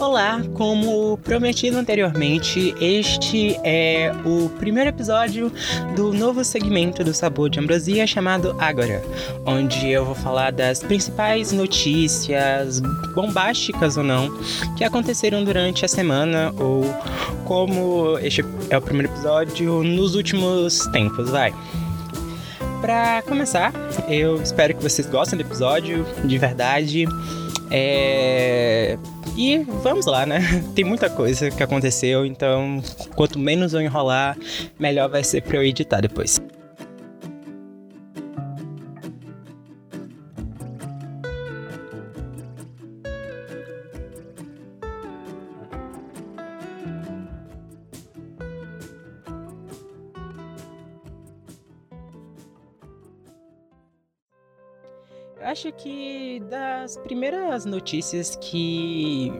Olá, como prometido anteriormente, este é o primeiro episódio do novo segmento do Sabor de Ambrosia chamado Agora, onde eu vou falar das principais notícias, bombásticas ou não, que aconteceram durante a semana ou como este é o primeiro episódio nos últimos tempos, vai. Para começar, eu espero que vocês gostem do episódio, de verdade. É... E vamos lá, né? Tem muita coisa que aconteceu, então quanto menos eu enrolar, melhor vai ser para eu editar depois. Acho que das primeiras notícias que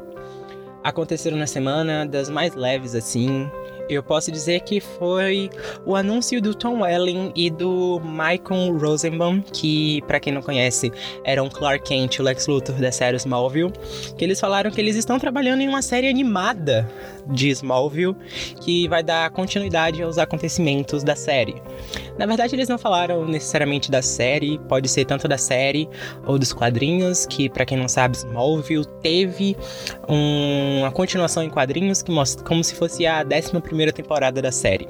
aconteceram na semana, das mais leves assim, eu posso dizer que foi o anúncio do Tom Welling e do Michael Rosenbaum, que, para quem não conhece, eram Clark Kent e o Lex Luthor da série Smallville, que eles falaram que eles estão trabalhando em uma série animada de Smallville que vai dar continuidade aos acontecimentos da série. Na verdade, eles não falaram necessariamente da série, pode ser tanto da série ou dos quadrinhos, que para quem não sabe, Smallville teve um, uma continuação em quadrinhos que mostra como se fosse a 11 primeira temporada da série.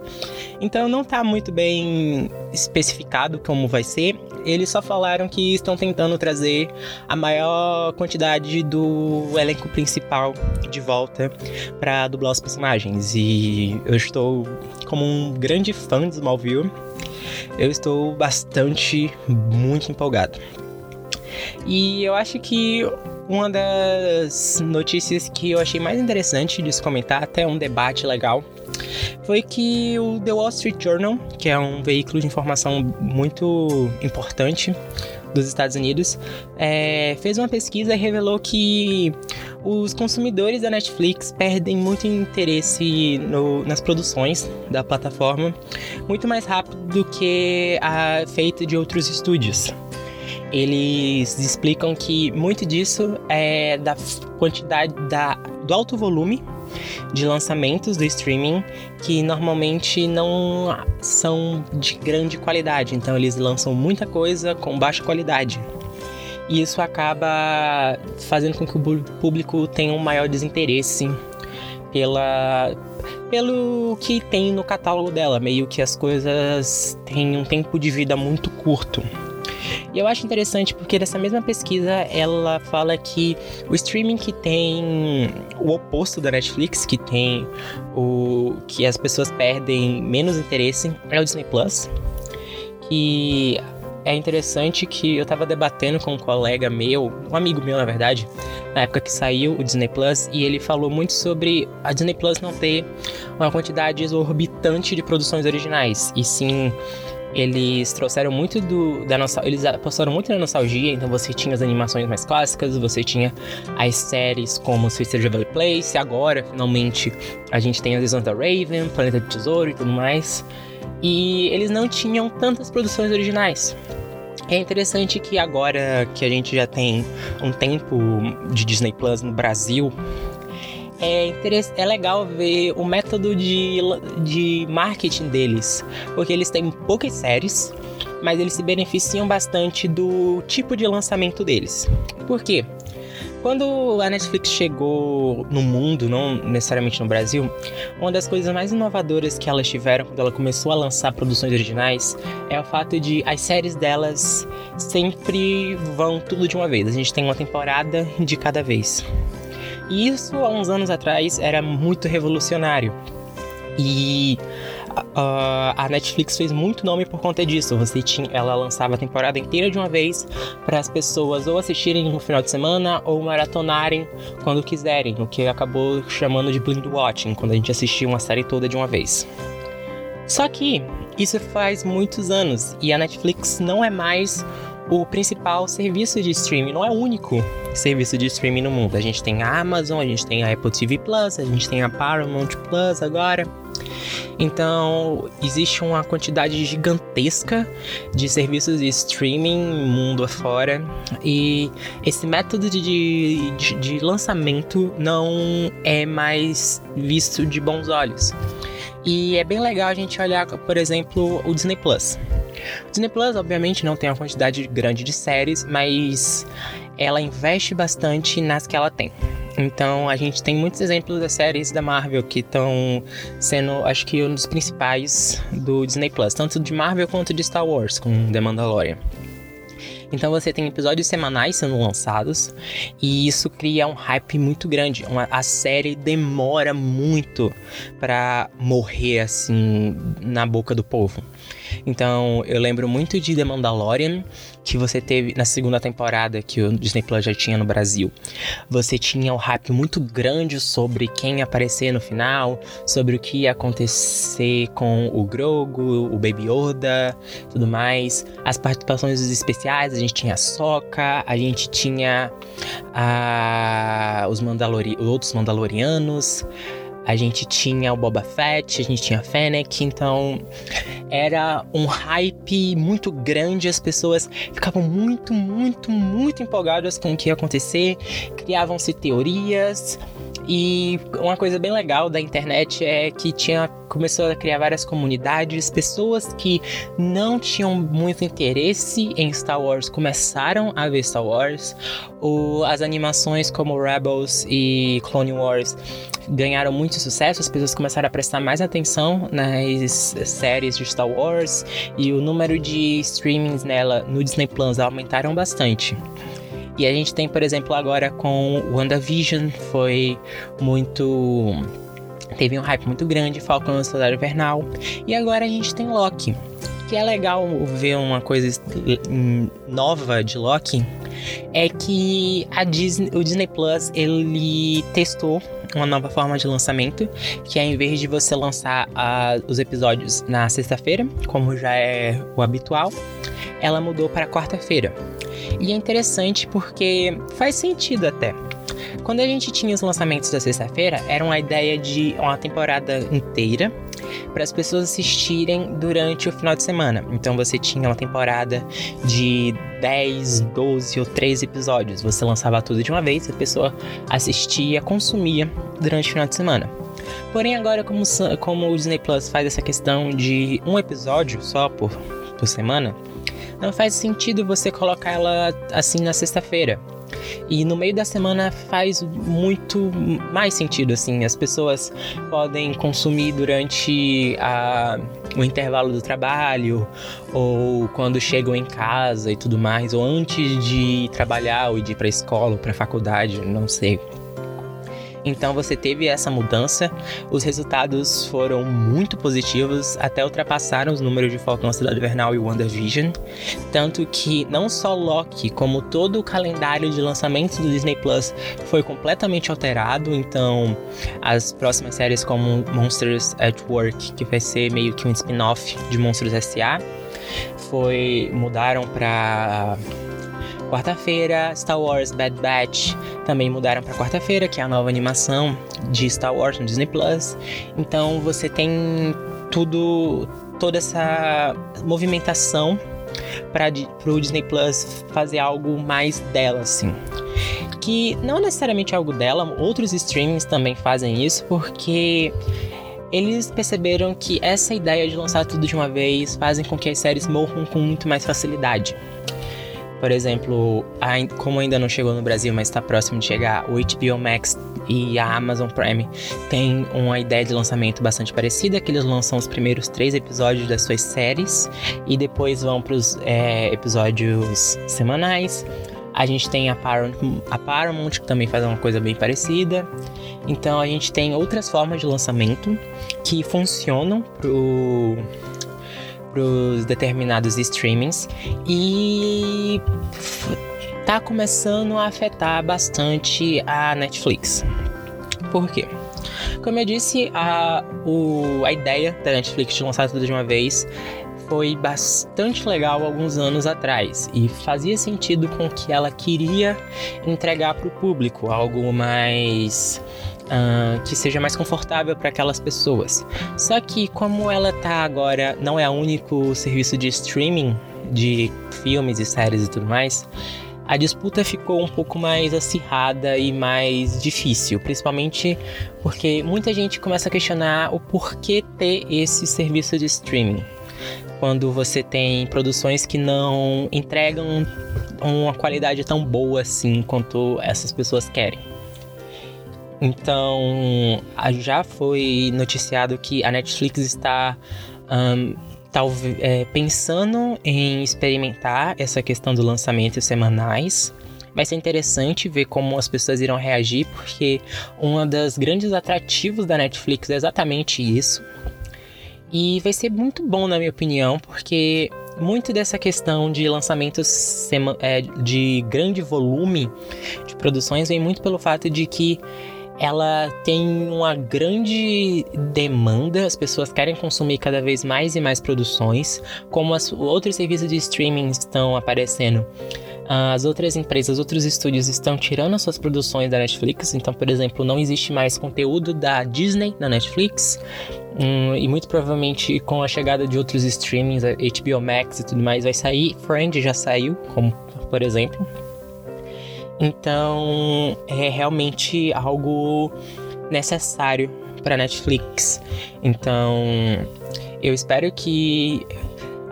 Então não tá muito bem especificado como vai ser. Eles só falaram que estão tentando trazer a maior quantidade do elenco principal de volta para dublar os personagens. E eu estou como um grande fã de Smallville. Eu estou bastante, muito empolgado. E eu acho que uma das notícias que eu achei mais interessante de se comentar, até um debate legal, foi que o The Wall Street Journal, que é um veículo de informação muito importante dos Estados Unidos, é, fez uma pesquisa e revelou que os consumidores da Netflix perdem muito interesse no, nas produções da plataforma muito mais rápido do que a feita de outros estúdios. Eles explicam que muito disso é da quantidade da, do alto volume de lançamentos do streaming que normalmente não são de grande qualidade, então eles lançam muita coisa com baixa qualidade. E isso acaba fazendo com que o público tenha um maior desinteresse pela pelo que tem no catálogo dela, meio que as coisas têm um tempo de vida muito curto. E eu acho interessante porque nessa mesma pesquisa ela fala que o streaming que tem o oposto da Netflix, que tem o que as pessoas perdem menos interesse, é o Disney Plus. Que é interessante que eu tava debatendo com um colega meu, um amigo meu na verdade, na época que saiu o Disney Plus, e ele falou muito sobre a Disney Plus não ter uma quantidade exorbitante de produções originais, e sim eles trouxeram muito do, da nossa. Eles apostaram muito na nostalgia, então você tinha as animações mais clássicas, você tinha as séries como Sister Valley Place, agora, finalmente, a gente tem a Visões da Raven, Planeta do Tesouro e tudo mais. E eles não tinham tantas produções originais. É interessante que agora que a gente já tem um tempo de Disney Plus no Brasil, é, é legal ver o método de, de marketing deles, porque eles têm poucas séries, mas eles se beneficiam bastante do tipo de lançamento deles. Por quê? Quando a Netflix chegou no mundo, não necessariamente no Brasil, uma das coisas mais inovadoras que elas tiveram quando ela começou a lançar produções originais é o fato de as séries delas sempre vão tudo de uma vez. A gente tem uma temporada de cada vez. E isso há uns anos atrás era muito revolucionário. E uh, a Netflix fez muito nome por conta disso. Você tinha, ela lançava a temporada inteira de uma vez para as pessoas ou assistirem no final de semana ou maratonarem quando quiserem, o que acabou chamando de blind watching, quando a gente assistia uma série toda de uma vez. Só que isso faz muitos anos e a Netflix não é mais o principal serviço de streaming, não é o único serviço de streaming no mundo. A gente tem a Amazon, a gente tem a Apple TV Plus, a gente tem a Paramount Plus agora. Então, existe uma quantidade gigantesca de serviços de streaming mundo afora e esse método de, de, de lançamento não é mais visto de bons olhos. E é bem legal a gente olhar, por exemplo, o Disney Plus. Disney Plus, obviamente, não tem uma quantidade grande de séries, mas ela investe bastante nas que ela tem. Então a gente tem muitos exemplos das séries da Marvel que estão sendo, acho que, um dos principais do Disney Plus, tanto de Marvel quanto de Star Wars, com The Mandalorian. Então você tem episódios semanais sendo lançados e isso cria um hype muito grande. Uma, a série demora muito para morrer assim na boca do povo. Então, eu lembro muito de The Mandalorian, que você teve na segunda temporada que o Disney Plus já tinha no Brasil. Você tinha um hype muito grande sobre quem ia aparecer no final, sobre o que ia acontecer com o Grogu, o Baby Yoda, tudo mais. As participações especiais, a gente tinha a Sokka, a gente tinha a, os Mandalori outros Mandalorianos a gente tinha o Boba Fett, a gente tinha Fennec, então era um hype muito grande, as pessoas ficavam muito, muito, muito empolgadas com o que ia acontecer, criavam-se teorias, e uma coisa bem legal da internet é que tinha começou a criar várias comunidades, pessoas que não tinham muito interesse em Star Wars começaram a ver Star Wars. O, as animações como Rebels e Clone Wars ganharam muito sucesso, as pessoas começaram a prestar mais atenção nas séries de Star Wars e o número de streamings nela no Disney Plus aumentaram bastante. E a gente tem, por exemplo, agora com WandaVision, foi muito. Teve um hype muito grande, Falcão no Soldado Invernal. E agora a gente tem Loki. Que é legal ver uma coisa nova de Loki. É que a Disney, o Disney Plus ele testou uma nova forma de lançamento, que é em vez de você lançar uh, os episódios na sexta-feira, como já é o habitual, ela mudou para quarta-feira. E é interessante porque faz sentido até. Quando a gente tinha os lançamentos da sexta-feira, era uma ideia de uma temporada inteira para as pessoas assistirem durante o final de semana. Então você tinha uma temporada de 10, 12 ou 13 episódios. Você lançava tudo de uma vez, a pessoa assistia, consumia durante o final de semana. Porém, agora, como, como o Disney Plus faz essa questão de um episódio só por, por semana, não faz sentido você colocar ela assim na sexta-feira. E no meio da semana faz muito mais sentido, assim. As pessoas podem consumir durante a, o intervalo do trabalho, ou quando chegam em casa e tudo mais, ou antes de trabalhar, ou de ir para a escola, ou para a faculdade, não sei. Então você teve essa mudança, os resultados foram muito positivos, até ultrapassaram os números de Falcão Cidade Invernal e WandaVision, tanto que não só Loki, como todo o calendário de lançamentos do Disney Plus foi completamente alterado, então as próximas séries como Monsters at Work, que vai ser meio que um spin-off de Monstros S.A., foi mudaram para quarta-feira, Star Wars Bad Batch também mudaram para quarta-feira, que é a nova animação de Star Wars no Disney Plus. Então você tem tudo, toda essa movimentação para o Disney Plus fazer algo mais dela, assim. Que não necessariamente algo dela, outros streamings também fazem isso, porque eles perceberam que essa ideia de lançar tudo de uma vez fazem com que as séries morram com muito mais facilidade. Por exemplo, como ainda não chegou no Brasil, mas está próximo de chegar, o HBO Max e a Amazon Prime têm uma ideia de lançamento bastante parecida, que eles lançam os primeiros três episódios das suas séries e depois vão para os é, episódios semanais. A gente tem a Paramount, a Paramount, que também faz uma coisa bem parecida. Então a gente tem outras formas de lançamento que funcionam pro para os determinados streamings e tá começando a afetar bastante a Netflix. Por quê? Como eu disse, a, o, a ideia da Netflix de lançar tudo de uma vez foi bastante legal alguns anos atrás e fazia sentido com o que ela queria entregar para o público, algo mais uh, que seja mais confortável para aquelas pessoas. Só que como ela tá agora, não é o único serviço de streaming de filmes e séries e tudo mais, a disputa ficou um pouco mais acirrada e mais difícil, principalmente porque muita gente começa a questionar o porquê ter esse serviço de streaming. Quando você tem produções que não entregam uma qualidade tão boa assim quanto essas pessoas querem. Então, já foi noticiado que a Netflix está um, talvez é, pensando em experimentar essa questão do lançamento semanais. Vai ser interessante ver como as pessoas irão reagir, porque um dos grandes atrativos da Netflix é exatamente isso. E vai ser muito bom, na minha opinião, porque muito dessa questão de lançamentos é, de grande volume de produções vem muito pelo fato de que ela tem uma grande demanda, as pessoas querem consumir cada vez mais e mais produções, como as outros serviços de streaming estão aparecendo. As outras empresas, outros estúdios estão tirando as suas produções da Netflix, então, por exemplo, não existe mais conteúdo da Disney na Netflix, hum, e muito provavelmente com a chegada de outros streamings, HBO Max e tudo mais, vai sair. Friend já saiu, como por exemplo. Então, é realmente algo necessário para Netflix. Então, eu espero que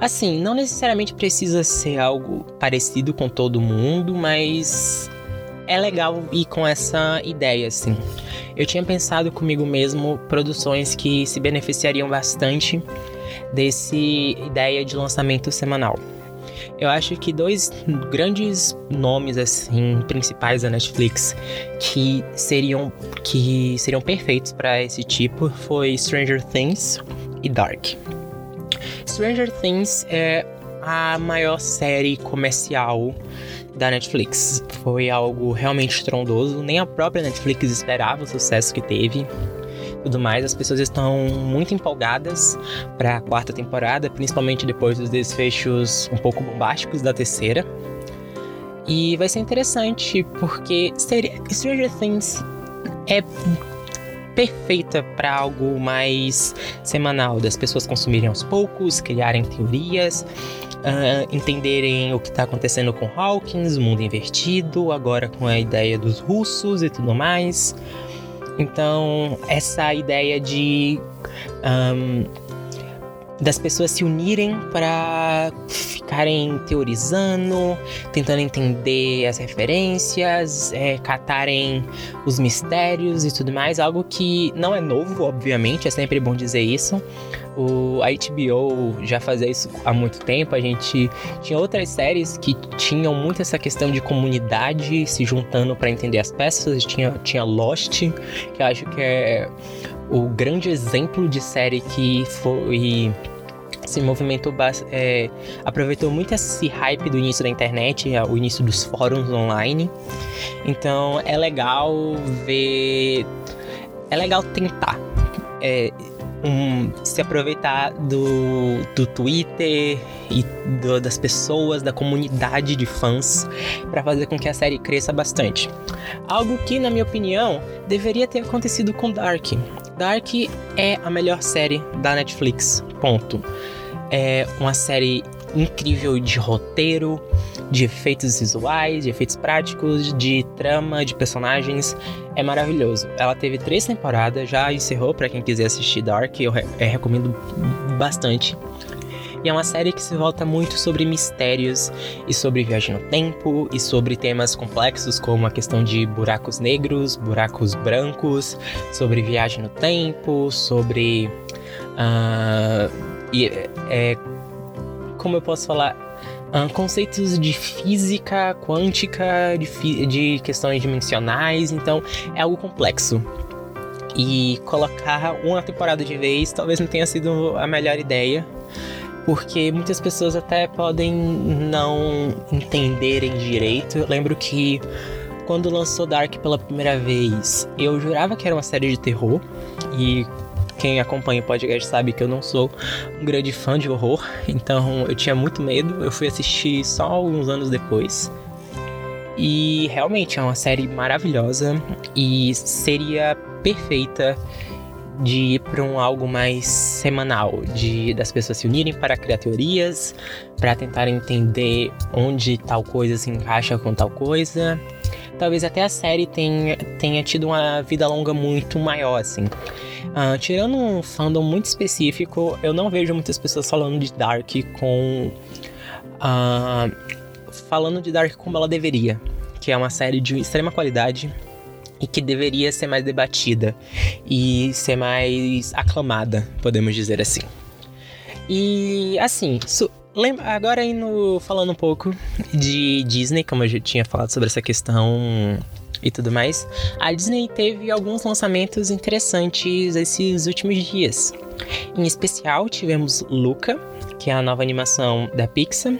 assim, não necessariamente precisa ser algo parecido com todo mundo, mas é legal ir com essa ideia assim. Eu tinha pensado comigo mesmo produções que se beneficiariam bastante desse ideia de lançamento semanal. Eu acho que dois grandes nomes assim principais da Netflix que seriam que seriam perfeitos para esse tipo foi Stranger Things e Dark. Stranger Things é a maior série comercial da Netflix. Foi algo realmente estrondoso, nem a própria Netflix esperava o sucesso que teve tudo mais. As pessoas estão muito empolgadas para a quarta temporada, principalmente depois dos desfechos um pouco bombásticos da terceira. E vai ser interessante porque Stranger Things é perfeita para algo mais semanal, das pessoas consumirem aos poucos, criarem teorias, uh, entenderem o que está acontecendo com Hawkins, o mundo invertido, agora com a ideia dos russos e tudo mais. Então, essa ideia de. Um, das pessoas se unirem para ficarem teorizando, tentando entender as referências, é, catarem os mistérios e tudo mais. Algo que não é novo, obviamente, é sempre bom dizer isso. O, a HBO já fazia isso há muito tempo. A gente tinha outras séries que tinham muito essa questão de comunidade se juntando para entender as peças. Tinha, tinha Lost, que eu acho que é o grande exemplo de série que foi se movimentou é, aproveitou muito esse hype do início da internet, o início dos fóruns online. Então é legal ver, é legal tentar. É, um, se aproveitar do, do Twitter e do, das pessoas, da comunidade de fãs, para fazer com que a série cresça bastante. Algo que, na minha opinião, deveria ter acontecido com Dark. Dark é a melhor série da Netflix. Ponto. É uma série incrível de roteiro, de efeitos visuais, de efeitos práticos, de trama, de personagens. É maravilhoso. Ela teve três temporadas, já encerrou para quem quiser assistir Dark, eu re é, recomendo bastante. E é uma série que se volta muito sobre mistérios e sobre viagem no tempo e sobre temas complexos como a questão de buracos negros, buracos brancos, sobre viagem no tempo, sobre. Uh, e, é, como eu posso falar? Uh, conceitos de física quântica, de, de questões dimensionais, então é algo complexo. E colocar uma temporada de vez talvez não tenha sido a melhor ideia, porque muitas pessoas até podem não entenderem direito. Eu lembro que quando lançou Dark pela primeira vez, eu jurava que era uma série de terror e quem acompanha o podcast sabe que eu não sou um grande fã de horror, então eu tinha muito medo. Eu fui assistir só alguns anos depois. E realmente é uma série maravilhosa e seria perfeita de ir para um algo mais semanal, de das pessoas se unirem para criar teorias, para tentar entender onde tal coisa se encaixa com tal coisa. Talvez até a série tenha, tenha tido uma vida longa muito maior, assim. Uh, tirando um fandom muito específico, eu não vejo muitas pessoas falando de Dark com. Uh, falando de Dark como ela deveria, que é uma série de extrema qualidade e que deveria ser mais debatida e ser mais aclamada, podemos dizer assim. E assim, agora indo falando um pouco de Disney, como eu já tinha falado sobre essa questão e tudo mais, a Disney teve alguns lançamentos interessantes esses últimos dias. Em especial, tivemos Luca, que é a nova animação da Pixar,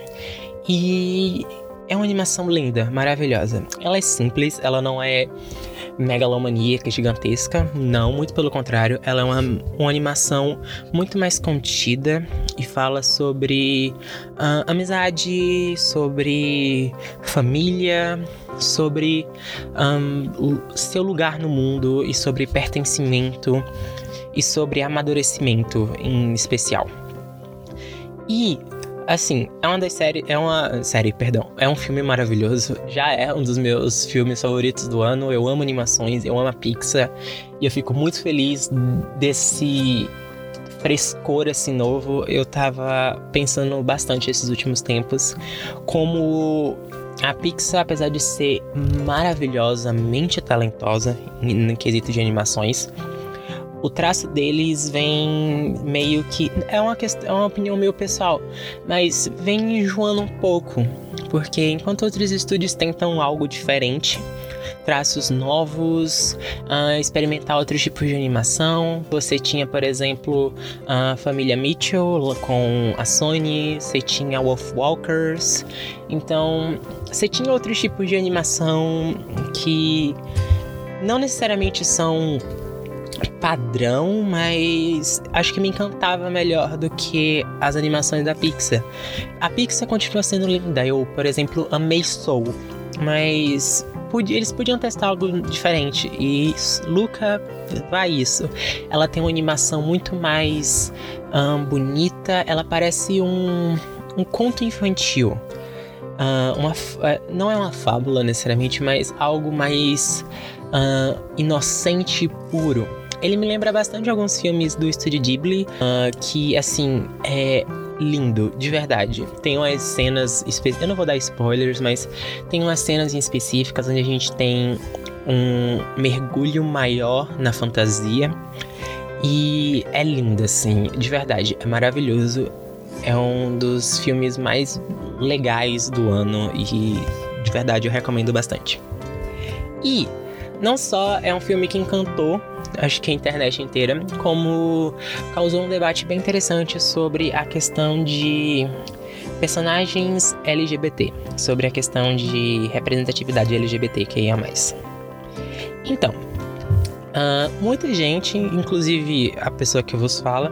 e é uma animação linda, maravilhosa. Ela é simples, ela não é megalomaníaca, gigantesca. Não, muito pelo contrário. Ela é uma, uma animação muito mais contida e fala sobre uh, amizade, sobre família, sobre um, seu lugar no mundo e sobre pertencimento e sobre amadurecimento em especial. E assim, é uma das séries. É uma. Série, perdão. É um filme maravilhoso. Já é um dos meus filmes favoritos do ano. Eu amo animações, eu amo a Pixar. E eu fico muito feliz desse frescor assim novo. Eu tava pensando bastante esses últimos tempos. Como a Pixar, apesar de ser maravilhosamente talentosa no quesito de animações, o traço deles vem meio que. É uma, questão, é uma opinião meio pessoal, mas vem enjoando um pouco. Porque enquanto outros estúdios tentam algo diferente, traços novos, uh, experimentar outros tipos de animação. Você tinha, por exemplo, a família Mitchell com a Sony, você tinha Wolf Walkers. Então, você tinha outros tipos de animação que não necessariamente são padrão, mas acho que me encantava melhor do que as animações da Pixar. A Pixar continua sendo linda. Eu, por exemplo, amei Soul, mas eles podiam testar algo diferente. E Luca vai isso. Ela tem uma animação muito mais bonita. Ela parece um, um conto infantil. Uh, uma, uh, não é uma fábula necessariamente, mas algo mais uh, inocente e puro. Ele me lembra bastante alguns filmes do estúdio Ghibli, uh, que, assim, é lindo, de verdade. Tem umas cenas, eu não vou dar spoilers, mas tem umas cenas em específicas onde a gente tem um mergulho maior na fantasia. E é lindo, assim, de verdade, é maravilhoso. É um dos filmes mais legais do ano e de verdade eu recomendo bastante. E não só é um filme que encantou acho que a internet inteira, como causou um debate bem interessante sobre a questão de personagens LGBT, sobre a questão de representatividade LGBT que ia mais. Então, uh, muita gente, inclusive a pessoa que vos fala,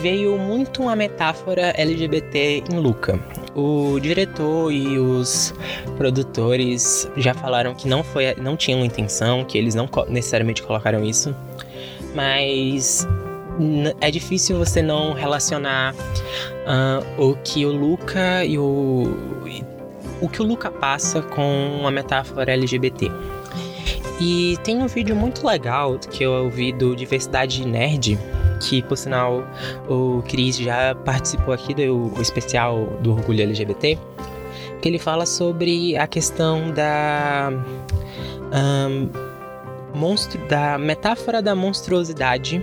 veio muito uma metáfora LGBT em Luca. O diretor e os produtores já falaram que não foi, não tinham intenção, que eles não necessariamente colocaram isso, mas é difícil você não relacionar uh, o que o Luca e o o que o Luca passa com a metáfora LGBT. E tem um vídeo muito legal que eu ouvi do Diversidade Nerd, que por sinal o Cris já participou aqui do especial do Orgulho LGBT, que ele fala sobre a questão da. Um, monstro, da metáfora da monstruosidade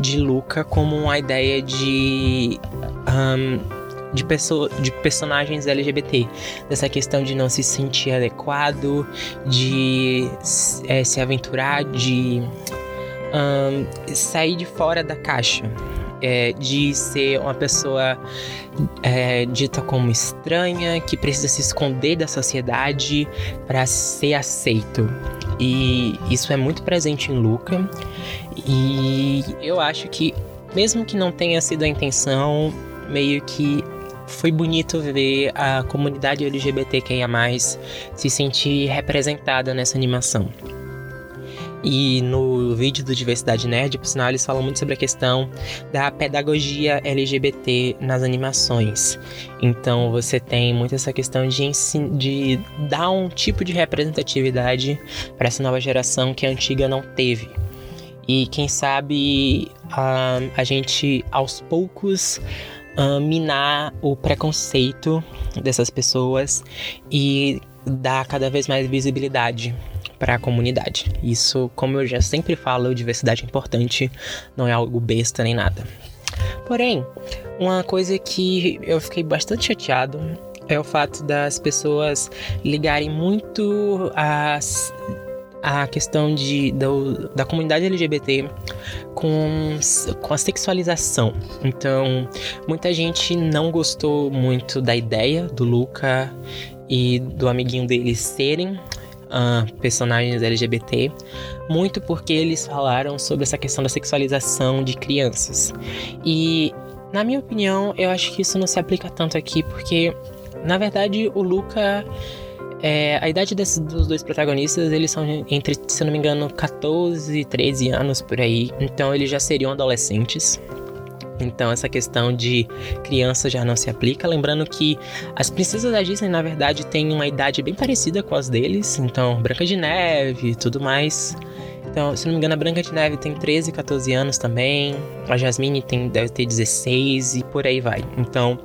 de Luca como uma ideia de. Um, de, pessoa, de personagens LGBT, dessa questão de não se sentir adequado, de é, se aventurar, de um, sair de fora da caixa. é, de ser uma pessoa é, dita como estranha, que precisa se esconder da sociedade para ser aceito. E isso é muito presente em Luca. E eu acho que, mesmo que não tenha sido a intenção, meio que foi bonito ver a comunidade LGBTQIA se sentir representada nessa animação. E no vídeo do Diversidade Nerd, por sinal, eles falam muito sobre a questão da pedagogia LGBT nas animações. Então você tem muito essa questão de, de dar um tipo de representatividade para essa nova geração que a antiga não teve. E quem sabe a, a gente aos poucos uh, minar o preconceito dessas pessoas e dar cada vez mais visibilidade para a comunidade. Isso, como eu já sempre falo, diversidade é importante, não é algo besta nem nada. Porém, uma coisa que eu fiquei bastante chateado é o fato das pessoas ligarem muito as a questão de, da, da comunidade LGBT com, com a sexualização. Então, muita gente não gostou muito da ideia do Luca e do amiguinho dele serem uh, personagens LGBT, muito porque eles falaram sobre essa questão da sexualização de crianças. E, na minha opinião, eu acho que isso não se aplica tanto aqui, porque, na verdade, o Luca é, a idade desses, dos dois protagonistas, eles são entre, se eu não me engano, 14 e 13 anos por aí. Então eles já seriam adolescentes. Então essa questão de criança já não se aplica. Lembrando que as princesas da Disney, na verdade, têm uma idade bem parecida com as deles. Então, Branca de Neve e tudo mais. Então, se não me engano, a Branca de Neve tem 13, 14 anos também. A Jasmine tem, deve ter 16 e por aí vai. Então,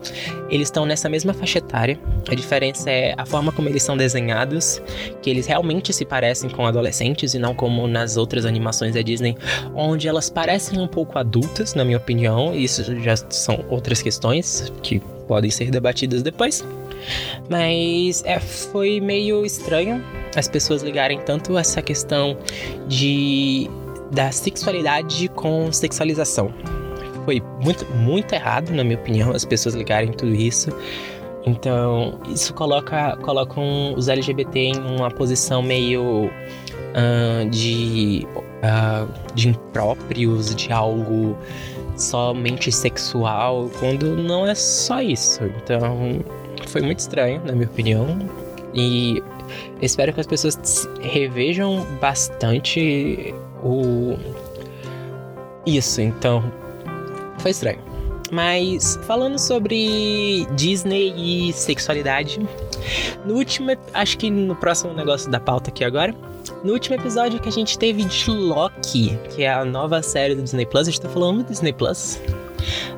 eles estão nessa mesma faixa etária. A diferença é a forma como eles são desenhados, que eles realmente se parecem com adolescentes e não como nas outras animações da Disney, onde elas parecem um pouco adultas, na minha opinião. Isso já são outras questões que podem ser debatidas depois. Mas é, foi meio estranho as pessoas ligarem tanto essa questão de da sexualidade com sexualização. Foi muito, muito errado, na minha opinião, as pessoas ligarem tudo isso. Então, isso coloca, coloca um, os LGBT em uma posição meio uh, de, uh, de impróprios, de algo somente sexual, quando não é só isso. Então, foi muito estranho, na minha opinião. E espero que as pessoas revejam bastante o isso. Então, foi estranho. Mas falando sobre Disney e sexualidade, no último, acho que no próximo negócio da pauta aqui agora, no último episódio que a gente teve de Loki, que é a nova série do Disney Plus, a gente tá falando do Disney Plus,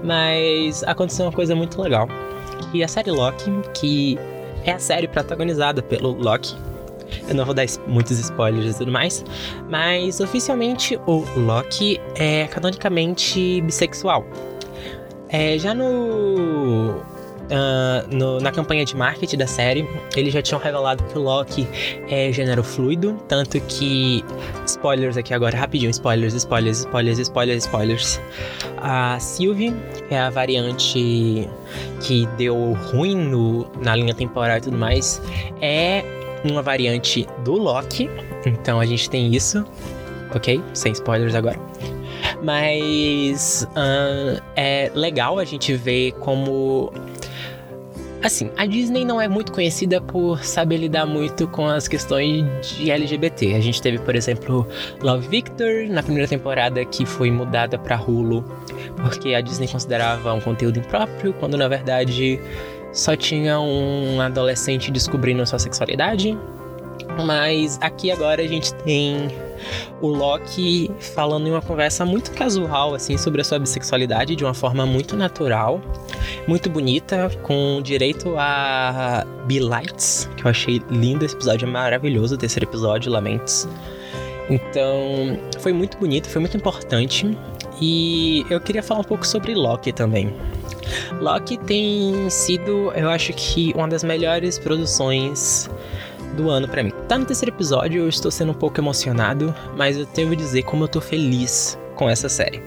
mas aconteceu uma coisa muito legal. E a série Loki, que é a série protagonizada pelo Loki. Eu não vou dar muitos spoilers e tudo mais, mas oficialmente o Loki é canonicamente bissexual. É, já no Uh, no, na campanha de marketing da série, eles já tinham revelado que o Loki é gênero fluido, tanto que. Spoilers aqui agora, rapidinho: spoilers, spoilers, spoilers, spoilers, spoilers. A Sylvie, é a variante que deu ruim no, na linha temporal e tudo mais, é uma variante do Loki, então a gente tem isso, ok? Sem spoilers agora. Mas uh, é legal a gente ver como Assim, a Disney não é muito conhecida por saber lidar muito com as questões de LGBT. A gente teve, por exemplo, Love Victor na primeira temporada que foi mudada para Hulu porque a Disney considerava um conteúdo impróprio, quando na verdade só tinha um adolescente descobrindo sua sexualidade. Mas aqui agora a gente tem o Loki falando em uma conversa muito casual assim sobre a sua bissexualidade de uma forma muito natural, muito bonita, com direito a Be Lights, que eu achei lindo esse episódio, é maravilhoso o terceiro episódio, Lamentos. Então, foi muito bonito, foi muito importante. E eu queria falar um pouco sobre Loki também. Loki tem sido, eu acho que, uma das melhores produções do ano para mim. Tá no terceiro episódio, eu estou sendo um pouco emocionado, mas eu devo dizer como eu tô feliz com essa série.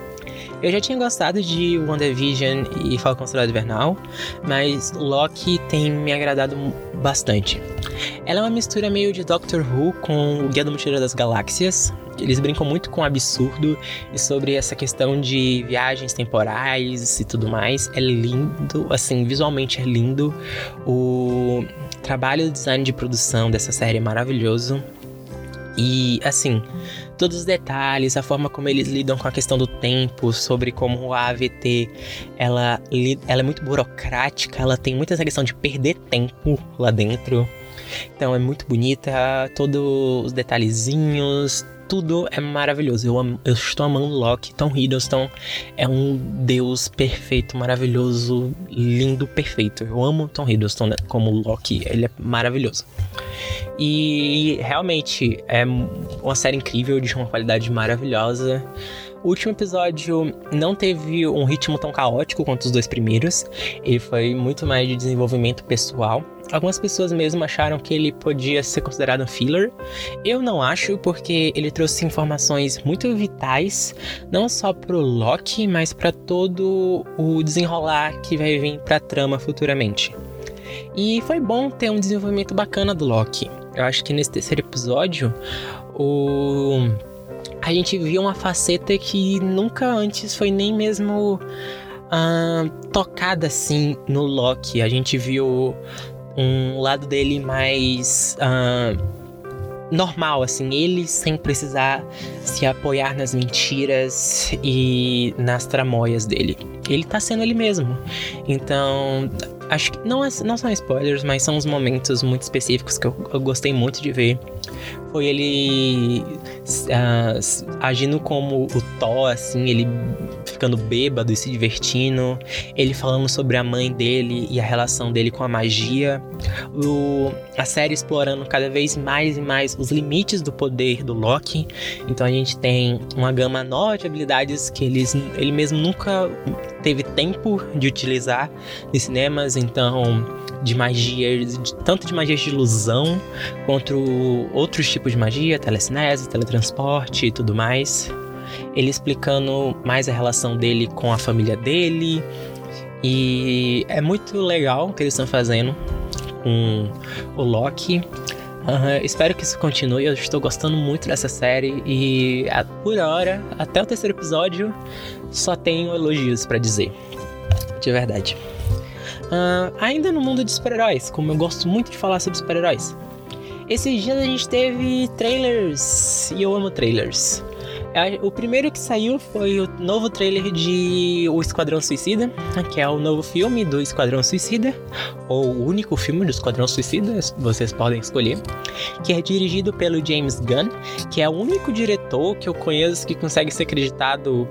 Eu já tinha gostado de WandaVision e Falcão Soldado Invernal, mas Loki tem me agradado bastante. Ela é uma mistura meio de Doctor Who com o Guia do Mochileiro das Galáxias. Eles brincam muito com o absurdo e sobre essa questão de viagens temporais e tudo mais. É lindo, assim, visualmente é lindo. O trabalho de design de produção dessa série é maravilhoso. E assim, todos os detalhes, a forma como eles lidam com a questão do tempo, sobre como a AVT ela, ela é muito burocrática, ela tem muita essa questão de perder tempo lá dentro. Então é muito bonita, todos os detalhezinhos, tudo é maravilhoso. Eu, amo, eu estou amando Loki. Tom Hiddleston é um deus perfeito, maravilhoso, lindo, perfeito. Eu amo Tom Hiddleston como Loki. Ele é maravilhoso. E realmente é uma série incrível, de uma qualidade maravilhosa. O último episódio não teve um ritmo tão caótico quanto os dois primeiros. Ele foi muito mais de desenvolvimento pessoal. Algumas pessoas mesmo acharam que ele podia ser considerado um filler. Eu não acho, porque ele trouxe informações muito vitais, não só pro Loki, mas para todo o desenrolar que vai vir pra trama futuramente. E foi bom ter um desenvolvimento bacana do Loki. Eu acho que nesse terceiro episódio, o a gente viu uma faceta que nunca antes foi nem mesmo tocada assim no Loki. A gente viu um lado dele mais normal, assim, ele sem precisar se apoiar nas mentiras e nas tramóias dele. Ele tá sendo ele mesmo. Então, acho que não, é, não são spoilers, mas são uns momentos muito específicos que eu, eu gostei muito de ver foi ele uh, agindo como o Thor, assim, ele ficando bêbado e se divertindo, ele falando sobre a mãe dele e a relação dele com a magia, o, a série explorando cada vez mais e mais os limites do poder do Loki. Então a gente tem uma gama nova de habilidades que eles, ele mesmo nunca teve tempo de utilizar nos cinemas, então de magia, de, tanto de magia de ilusão quanto outros tipos de magia, telecinese, teletransporte e tudo mais. Ele explicando mais a relação dele com a família dele. E é muito legal o que eles estão fazendo com o Loki. Uhum, espero que isso continue. Eu estou gostando muito dessa série e por hora, até o terceiro episódio, só tenho elogios para dizer. De verdade. Uh, ainda no mundo de super-heróis, como eu gosto muito de falar sobre super-heróis. Esses dias a gente teve trailers e eu amo trailers. É, o primeiro que saiu foi o novo trailer de O Esquadrão Suicida, que é o novo filme do Esquadrão Suicida, ou o único filme do Esquadrão Suicida, vocês podem escolher, que é dirigido pelo James Gunn, que é o único diretor que eu conheço que consegue ser acreditado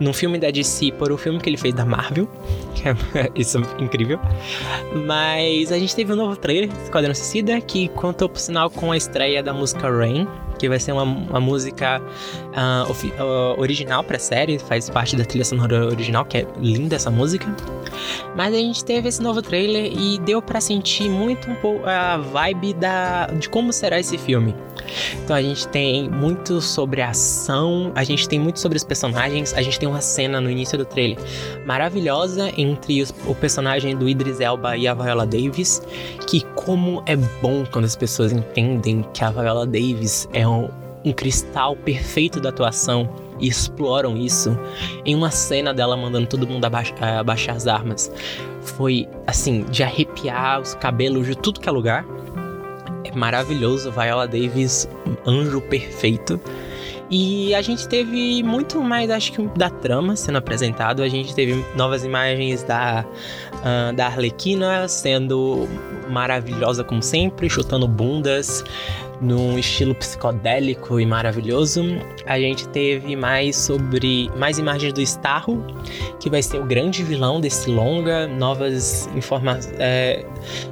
num filme da DC por um filme que ele fez da Marvel. Isso é incrível. Mas a gente teve um novo trailer do Esquadrão Suicida que contou, por sinal, com a estreia da música Rain, que vai ser uma, uma música uh, uh, original pra série, faz parte da trilha sonora original, que é linda essa música. Mas a gente teve esse novo trailer e deu para sentir muito um pouco a vibe da, de como será esse filme. Então a gente tem muito sobre a ação, a gente tem muito sobre os personagens, a gente tem uma cena no início do trailer maravilhosa entre os, o personagem do Idris Elba e a Viola Davis, que como é bom quando as pessoas entendem que a Viola Davis é um, um cristal perfeito da atuação e exploram isso em uma cena dela mandando todo mundo abaixar, as armas. Foi assim, de arrepiar os cabelos de tudo que é lugar maravilhoso. Viola Davis, anjo perfeito. E a gente teve muito mais, acho que, da trama sendo apresentado. A gente teve novas imagens da, uh, da Arlequina sendo maravilhosa como sempre, chutando bundas num estilo psicodélico e maravilhoso. A gente teve mais sobre mais imagens do Starro, que vai ser o grande vilão desse longa, novas, informa é,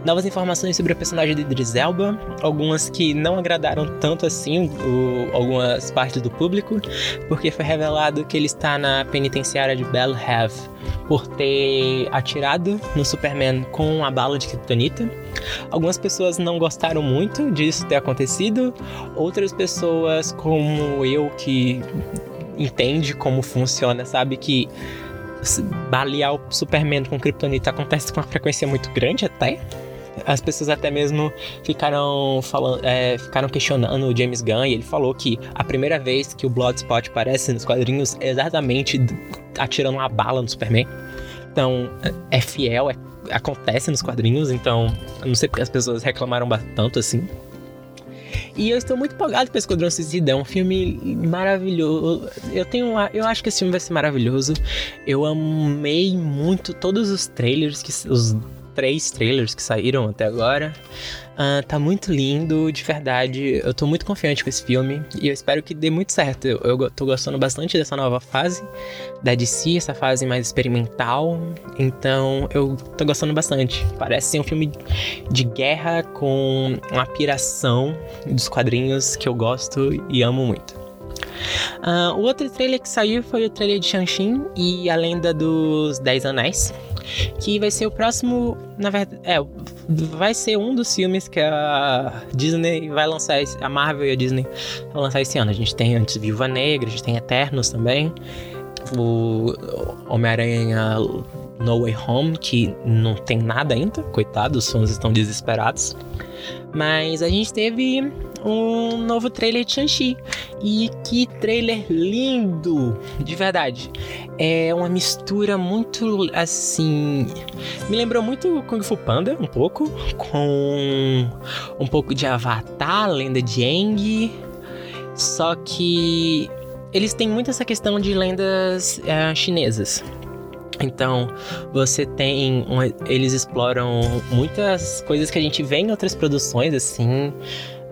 novas informações sobre a personagem de Idris Elba, algumas que não agradaram tanto assim o, algumas partes do público, porque foi revelado que ele está na penitenciária de Bell Have por ter atirado no Superman com a bala de kryptonita. Algumas pessoas não gostaram muito disso ter acontecido, outras pessoas, como eu, que entende como funciona sabe que balear o Superman com Kryptonita acontece com uma frequência muito grande até. As pessoas até mesmo ficaram falando, é, ficaram questionando o James Gunn e ele falou que a primeira vez que o Bloodspot aparece nos quadrinhos é exatamente atirando uma bala no Superman. Então é fiel, é, acontece nos quadrinhos, então não sei porque as pessoas reclamaram tanto assim. E eu estou muito empolgado com Esquadrão Suicida. É um filme maravilhoso. Eu tenho, eu acho que esse filme vai ser maravilhoso. Eu amei muito todos os trailers que os três trailers que saíram até agora. Uh, tá muito lindo, de verdade. Eu tô muito confiante com esse filme e eu espero que dê muito certo. Eu, eu tô gostando bastante dessa nova fase da DC, essa fase mais experimental. Então eu tô gostando bastante. Parece ser um filme de guerra com uma piração dos quadrinhos que eu gosto e amo muito. Uh, o outro trailer que saiu foi o trailer de Shang-Chi e a Lenda dos Dez Anéis que vai ser o próximo, na verdade, é, vai ser um dos filmes que a Disney vai lançar, a Marvel e a Disney vão lançar esse ano. A gente tem antes Viúva Negra, a gente tem Eternos também, o Homem-Aranha No Way Home, que não tem nada ainda, coitado, os fãs estão desesperados. Mas a gente teve um novo trailer de Shang-Chi. E que trailer lindo! De verdade. É uma mistura muito assim. Me lembrou muito Kung Fu Panda, um pouco. Com um pouco de Avatar, Lenda de Aang. Só que eles têm muito essa questão de lendas é, chinesas. Então, você tem. Um, eles exploram muitas coisas que a gente vê em outras produções, assim.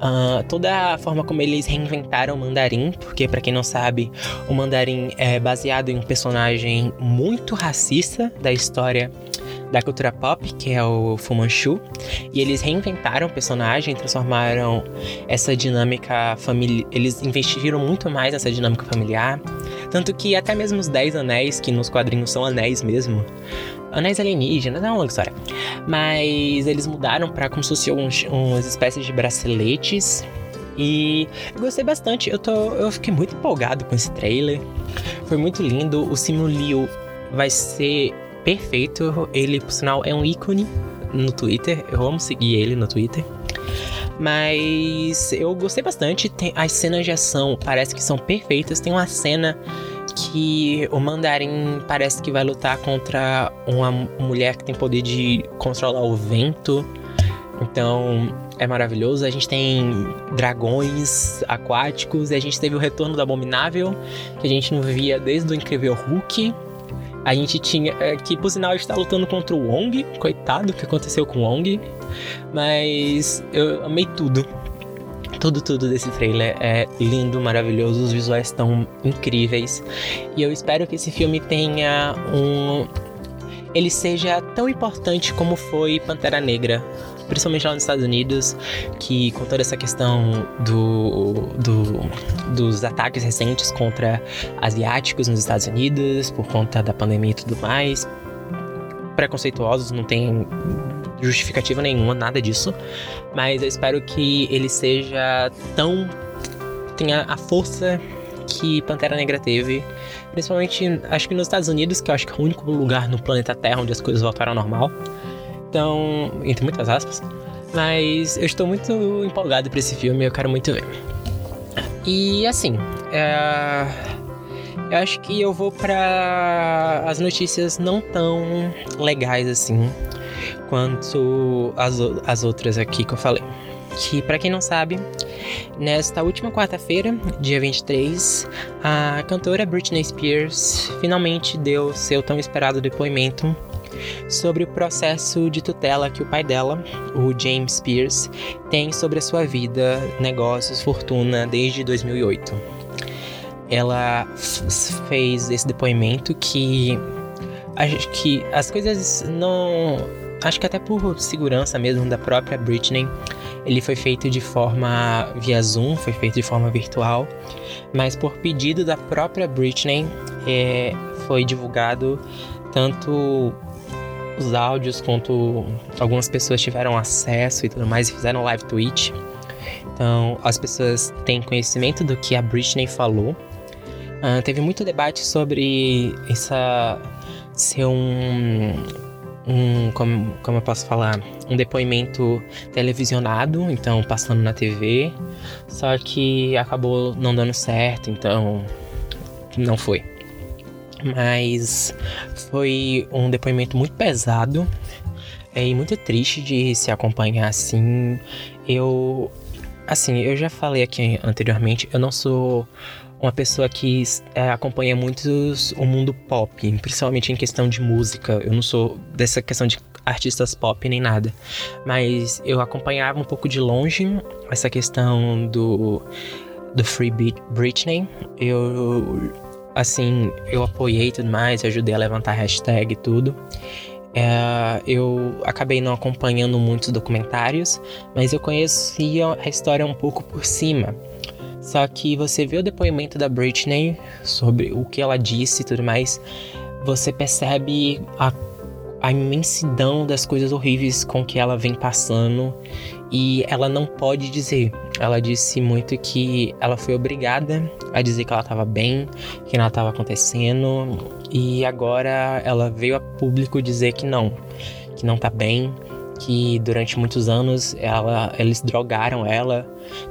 Uh, toda a forma como eles reinventaram o Mandarim, porque para quem não sabe, o Mandarim é baseado em um personagem muito racista da história da cultura pop, que é o Fu Manchu, e eles reinventaram o personagem, transformaram essa dinâmica familiar, eles investiram muito mais nessa dinâmica familiar, tanto que até mesmo os Dez Anéis, que nos quadrinhos são anéis mesmo, anéis alienígenas, é uma longa história. Mas eles mudaram para como se fosse uns, umas espécies de braceletes. E eu gostei bastante. Eu, tô, eu fiquei muito empolgado com esse trailer. Foi muito lindo. O Simu Liu vai ser perfeito. Ele, por sinal, é um ícone no Twitter. Eu amo seguir ele no Twitter. Mas eu gostei bastante. Tem, as cenas de ação parece que são perfeitas. Tem uma cena que o Mandarim parece que vai lutar contra uma mulher que tem poder de controlar o vento. Então é maravilhoso. A gente tem dragões aquáticos a gente teve o retorno do Abominável, que a gente não via desde o Incrível Hulk. A gente tinha. É, que por sinal está lutando contra o Wong. Coitado, o que aconteceu com o Wong. Mas eu amei tudo tudo, tudo desse trailer é lindo, maravilhoso, os visuais estão incríveis. E eu espero que esse filme tenha um. Ele seja tão importante como foi Pantera Negra, principalmente lá nos Estados Unidos, que com toda essa questão do, do, dos ataques recentes contra asiáticos nos Estados Unidos, por conta da pandemia e tudo mais, preconceituosos, não tem justificativa nenhuma, nada disso. Mas eu espero que ele seja tão. tenha a força que Pantera Negra teve. Principalmente, acho que nos Estados Unidos, que eu acho que é o único lugar no planeta Terra onde as coisas voltaram ao normal. Então, entre muitas aspas. Mas eu estou muito empolgado para esse filme, eu quero muito ver. E assim, é... eu acho que eu vou para as notícias não tão legais assim quanto as, as outras aqui que eu falei. Que, para quem não sabe, nesta última quarta-feira, dia 23, a cantora Britney Spears finalmente deu seu tão esperado depoimento sobre o processo de tutela que o pai dela, o James Spears, tem sobre a sua vida, negócios, fortuna desde 2008. Ela fez esse depoimento que acho que as coisas não acho que até por segurança mesmo da própria Britney, ele foi feito de forma via Zoom, foi feito de forma virtual, mas por pedido da própria Britney é, foi divulgado tanto os áudios quanto algumas pessoas tiveram acesso e tudo mais e fizeram live tweet. Então as pessoas têm conhecimento do que a Britney falou. Uh, teve muito debate sobre essa ser um, um como, como eu posso falar, um depoimento televisionado, então passando na TV, só que acabou não dando certo, então não foi. Mas foi um depoimento muito pesado é, e muito triste de se acompanhar assim. Eu assim, eu já falei aqui anteriormente, eu não sou uma pessoa que é, acompanha muito o mundo pop, principalmente em questão de música. Eu não sou dessa questão de artistas pop nem nada. Mas eu acompanhava um pouco de longe essa questão do, do Free Britney. Eu, assim, eu apoiei tudo mais, ajudei a levantar a hashtag e tudo. É, eu acabei não acompanhando muitos documentários, mas eu conhecia a história um pouco por cima. Só que você vê o depoimento da Britney sobre o que ela disse e tudo mais, você percebe a, a imensidão das coisas horríveis com que ela vem passando. E ela não pode dizer. Ela disse muito que ela foi obrigada a dizer que ela estava bem, que nada estava acontecendo. E agora ela veio a público dizer que não, que não tá bem, que durante muitos anos ela, eles drogaram ela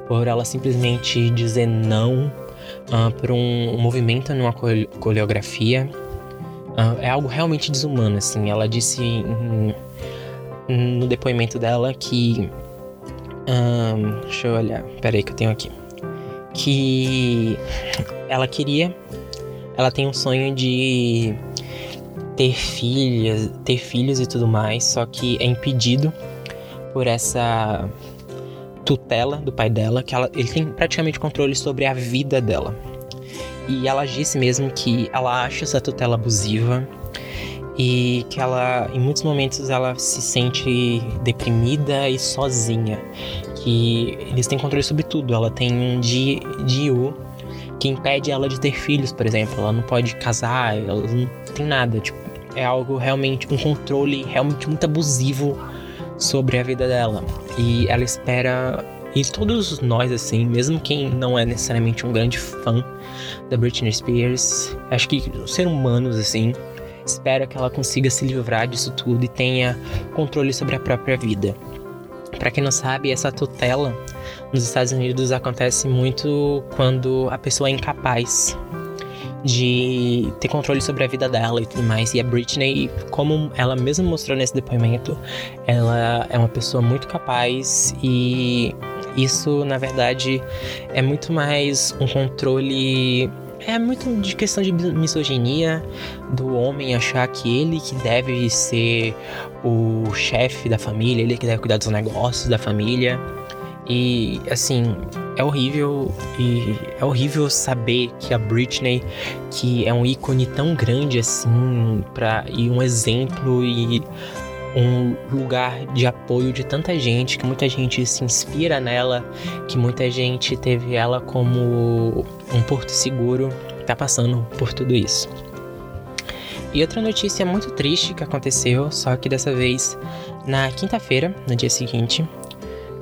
por ela simplesmente dizer não uh, por um, um, movimento numa coreografia. Uh, é algo realmente desumano, assim. Ela disse em, no depoimento dela que. Um, deixa eu olhar, peraí que eu tenho aqui. Que ela queria. Ela tem um sonho de ter filhas, ter filhos e tudo mais, só que é impedido por essa tutela do pai dela, que ela, ele tem praticamente controle sobre a vida dela. E ela disse mesmo que ela acha essa tutela abusiva e que ela, em muitos momentos, ela se sente deprimida e sozinha. Que eles têm controle sobre tudo. Ela tem um DIU que impede ela de ter filhos, por exemplo. Ela não pode casar, ela não tem nada. Tipo, é algo realmente, um controle realmente muito abusivo sobre a vida dela. E ela espera. E todos nós, assim, mesmo quem não é necessariamente um grande fã da Britney Spears, acho que ser humanos, assim, espera que ela consiga se livrar disso tudo e tenha controle sobre a própria vida. Para quem não sabe, essa tutela nos Estados Unidos acontece muito quando a pessoa é incapaz de ter controle sobre a vida dela e tudo mais. E a Britney, como ela mesma mostrou nesse depoimento, ela é uma pessoa muito capaz e isso, na verdade, é muito mais um controle é muito de questão de misoginia do homem achar que ele que deve ser o chefe da família, ele que deve cuidar dos negócios da família. E assim, é horrível e é horrível saber que a Britney, que é um ícone tão grande assim, para e um exemplo e um lugar de apoio de tanta gente, que muita gente se inspira nela, que muita gente teve ela como um porto seguro, tá passando por tudo isso. E outra notícia muito triste que aconteceu, só que dessa vez na quinta-feira, no dia seguinte,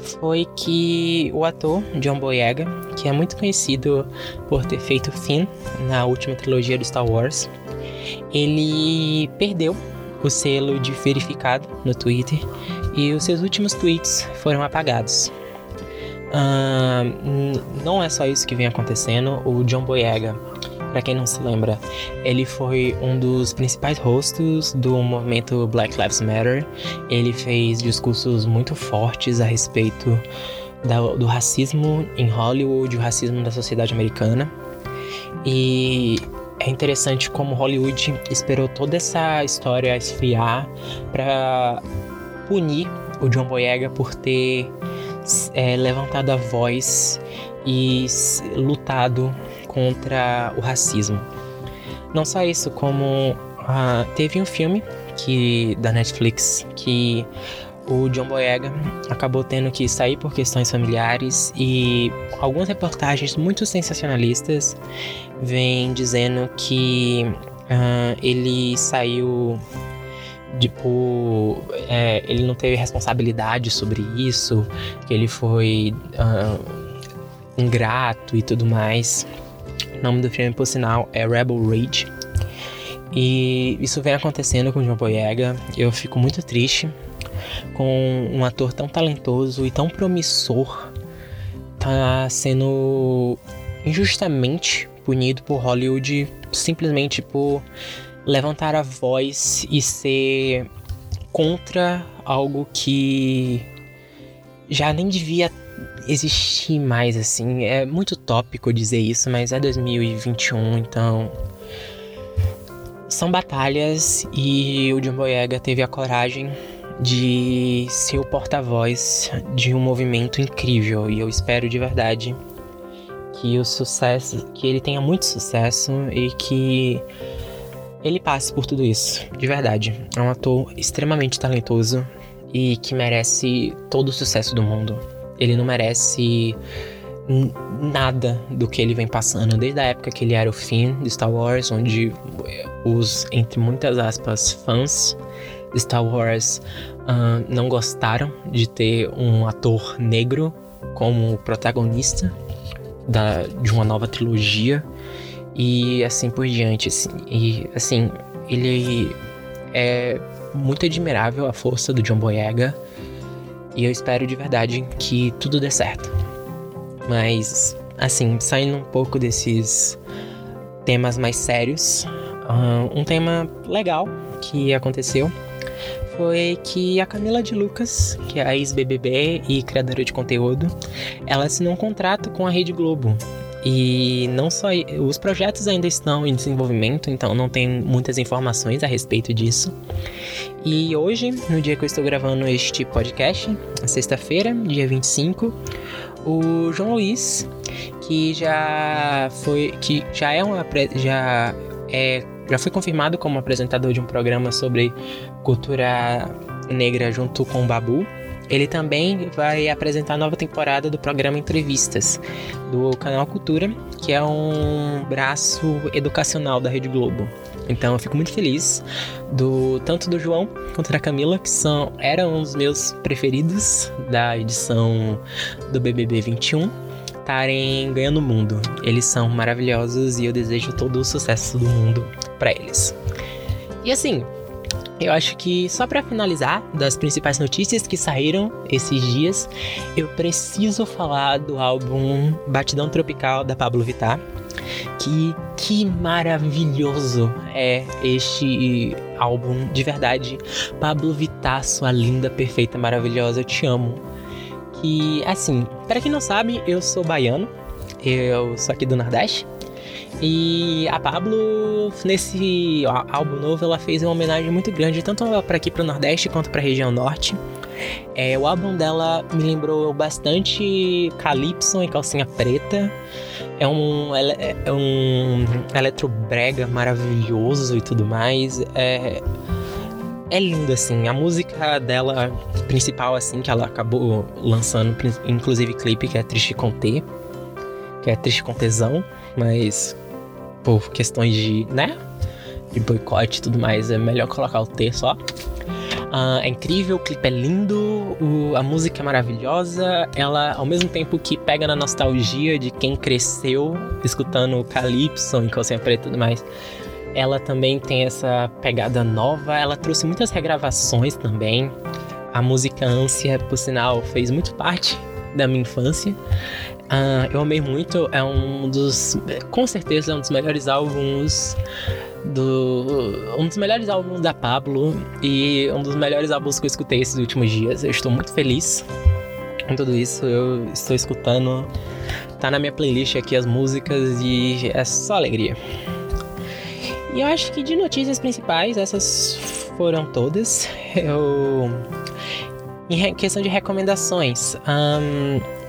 foi que o ator John Boyega, que é muito conhecido por ter feito Finn na última trilogia do Star Wars, ele perdeu o selo de verificado no Twitter e os seus últimos tweets foram apagados. Uh, não é só isso que vem acontecendo. O John Boyega para quem não se lembra, ele foi um dos principais rostos do movimento Black Lives Matter. Ele fez discursos muito fortes a respeito do racismo em Hollywood, o racismo da sociedade americana. E é interessante como Hollywood esperou toda essa história esfriar para punir o John Boyega por ter é, levantado a voz e lutado contra o racismo. Não só isso, como uh, teve um filme que da Netflix que o John Boyega acabou tendo que sair por questões familiares e algumas reportagens muito sensacionalistas vêm dizendo que uh, ele saiu tipo é, ele não teve responsabilidade sobre isso que ele foi uh, ingrato e tudo mais O nome do filme, por sinal, é Rebel Rage. E isso vem acontecendo com o John Boyega. Eu fico muito triste com um ator tão talentoso e tão promissor tá sendo injustamente punido por Hollywood simplesmente por levantar a voz e ser contra algo que já nem devia existir mais assim. É muito tópico dizer isso, mas é 2021, então são batalhas e o John Boyega teve a coragem de ser o porta-voz de um movimento incrível e eu espero de verdade que o sucesso, que ele tenha muito sucesso e que ele passe por tudo isso, de verdade. É um ator extremamente talentoso e que merece todo o sucesso do mundo. Ele não merece nada do que ele vem passando desde a época que ele era o Finn de Star Wars, onde os entre muitas aspas fãs de Star Wars uh, não gostaram de ter um ator negro como protagonista da, de uma nova trilogia e assim por diante. Assim, e assim, ele é muito admirável a força do John Boyega e eu espero de verdade que tudo dê certo. Mas, assim, saindo um pouco desses temas mais sérios, um tema legal que aconteceu foi que a Camila de Lucas, que é a ex-BBB e criadora de conteúdo, ela assinou um contrato com a Rede Globo. E não só os projetos ainda estão em desenvolvimento, então não tem muitas informações a respeito disso. E hoje, no dia que eu estou gravando este podcast, sexta-feira, dia 25, o João Luiz, que já foi que já é uma já é já foi confirmado como apresentador de um programa sobre cultura negra junto com o Babu. Ele também vai apresentar a nova temporada do programa Entrevistas do canal Cultura, que é um braço educacional da Rede Globo. Então eu fico muito feliz do tanto do João quanto da Camila, que são eram os meus preferidos da edição do BBB 21 estarem ganhando o mundo. Eles são maravilhosos e eu desejo todo o sucesso do mundo para eles. E assim, eu acho que só para finalizar das principais notícias que saíram esses dias, eu preciso falar do álbum Batidão Tropical da Pablo Vittar. Que que maravilhoso é este álbum, de verdade. Pablo Vittar, sua linda, perfeita, maravilhosa, eu te amo. Que assim, para quem não sabe, eu sou baiano. Eu sou aqui do Nordeste. E a Pablo, nesse álbum novo, ela fez uma homenagem muito grande, tanto para aqui para o Nordeste quanto para a região Norte. É, o álbum dela me lembrou bastante Calypso e Calcinha Preta. É um, é, é um eletrobrega maravilhoso e tudo mais. É, é lindo, assim. A música dela principal, assim, que ela acabou lançando, inclusive clipe, que é Triste com T, que é Triste com Tesão, mas por questões de, né? De boicote e tudo mais, é melhor colocar o T só. Uh, é incrível, o clipe é lindo, o, a música é maravilhosa. Ela, ao mesmo tempo que pega na nostalgia de quem cresceu escutando Calypso, em Calcinha Preta e tudo mais, ela também tem essa pegada nova. Ela trouxe muitas regravações também. A música Ânsia, por sinal, fez muito parte da minha infância. Uh, eu amei muito, é um dos. Com certeza é um dos melhores álbuns do. Um dos melhores álbuns da Pablo e um dos melhores álbuns que eu escutei esses últimos dias. Eu estou muito feliz com tudo isso. Eu estou escutando. Tá na minha playlist aqui as músicas e é só alegria. E eu acho que de notícias principais, essas foram todas. Eu. Em questão de recomendações. Um,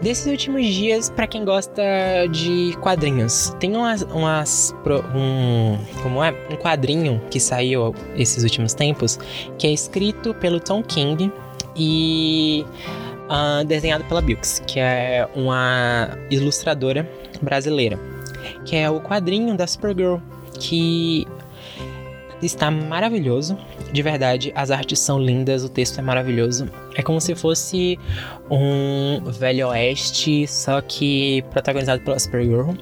desses últimos dias, para quem gosta de quadrinhos, tem umas, umas um, como é, um quadrinho que saiu esses últimos tempos que é escrito pelo Tom King e uh, desenhado pela Bilks, que é uma ilustradora brasileira, que é o quadrinho da Supergirl, que está maravilhoso, de verdade. As artes são lindas, o texto é maravilhoso. É como se fosse um Velho Oeste, só que protagonizado pela Supergirl.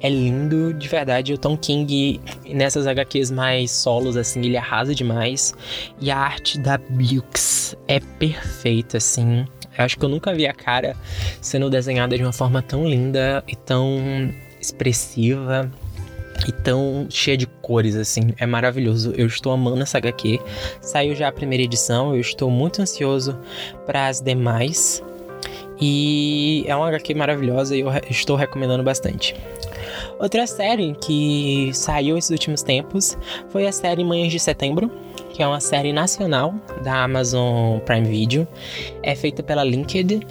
é lindo, de verdade. O Tom King, nessas HQs mais solos, assim, ele arrasa demais. E a arte da Bilks é perfeita, assim. Eu acho que eu nunca vi a cara sendo desenhada de uma forma tão linda e tão expressiva e tão cheia de cores, assim. É maravilhoso. Eu estou amando essa HQ. Saiu já a primeira edição, eu estou muito ansioso para as demais. E é uma HQ maravilhosa e eu estou recomendando bastante. Outra série que saiu esses últimos tempos foi a série Manhãs de Setembro, que é uma série nacional da Amazon Prime Video. É feita pela Linked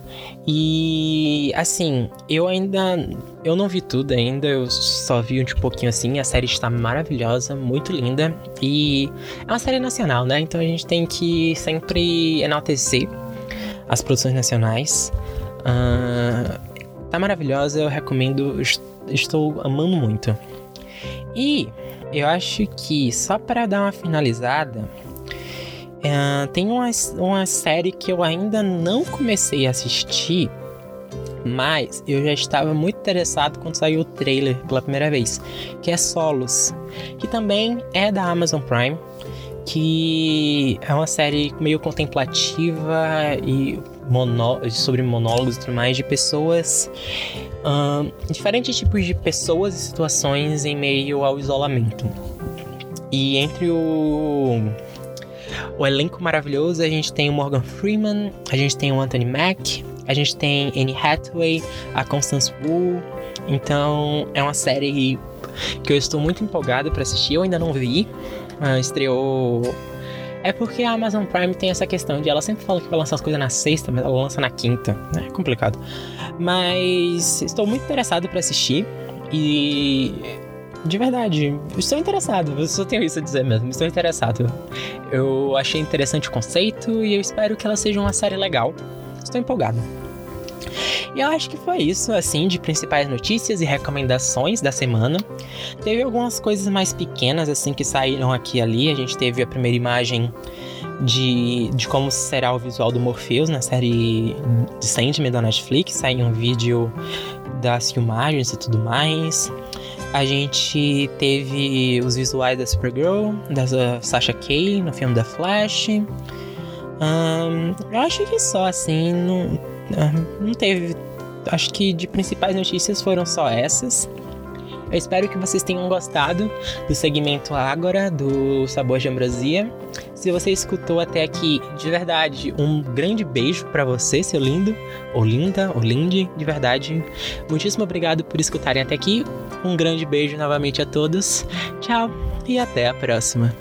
e assim, eu ainda eu não vi tudo ainda, eu só vi um pouquinho assim. A série está maravilhosa, muito linda e é uma série nacional, né? Então a gente tem que sempre enaltecer as produções nacionais. Uh, tá maravilhosa, eu recomendo, estou amando muito. E eu acho que só para dar uma finalizada, uh, tem uma, uma série que eu ainda não comecei a assistir, mas eu já estava muito interessado quando saiu o trailer pela primeira vez, que é Solos, que também é da Amazon Prime, que é uma série meio contemplativa e sobre monólogos e tudo mais de pessoas, diferentes tipos de pessoas e situações em meio ao isolamento. E entre o, o elenco maravilhoso, a gente tem o Morgan Freeman, a gente tem o Anthony Mack, a gente tem Anne Hathaway, a Constance Wu. Então é uma série que eu estou muito empolgado para assistir. Eu ainda não vi. Uh, estreou é porque a Amazon Prime tem essa questão de ela sempre fala que vai lançar as coisas na sexta, mas ela lança na quinta. É complicado. Mas estou muito interessado para assistir e de verdade, estou interessado. Eu só tenho isso a dizer mesmo. Estou interessado. Eu achei interessante o conceito e eu espero que ela seja uma série legal. Estou empolgado. E eu acho que foi isso, assim, de principais notícias e recomendações da semana. Teve algumas coisas mais pequenas, assim, que saíram aqui e ali. A gente teve a primeira imagem de, de como será o visual do Morpheus na série de Sandman da Netflix. Saiu um vídeo das filmagens e tudo mais. A gente teve os visuais da Supergirl, da Sasha Kay no filme da Flash. Um, eu acho que só assim, não, não teve. Acho que de principais notícias foram só essas. Eu espero que vocês tenham gostado do segmento Ágora, do Sabor de Ambrosia. Se você escutou até aqui, de verdade, um grande beijo para você, seu lindo, ou linda, ou linde, de verdade. Muitíssimo obrigado por escutarem até aqui. Um grande beijo novamente a todos. Tchau e até a próxima.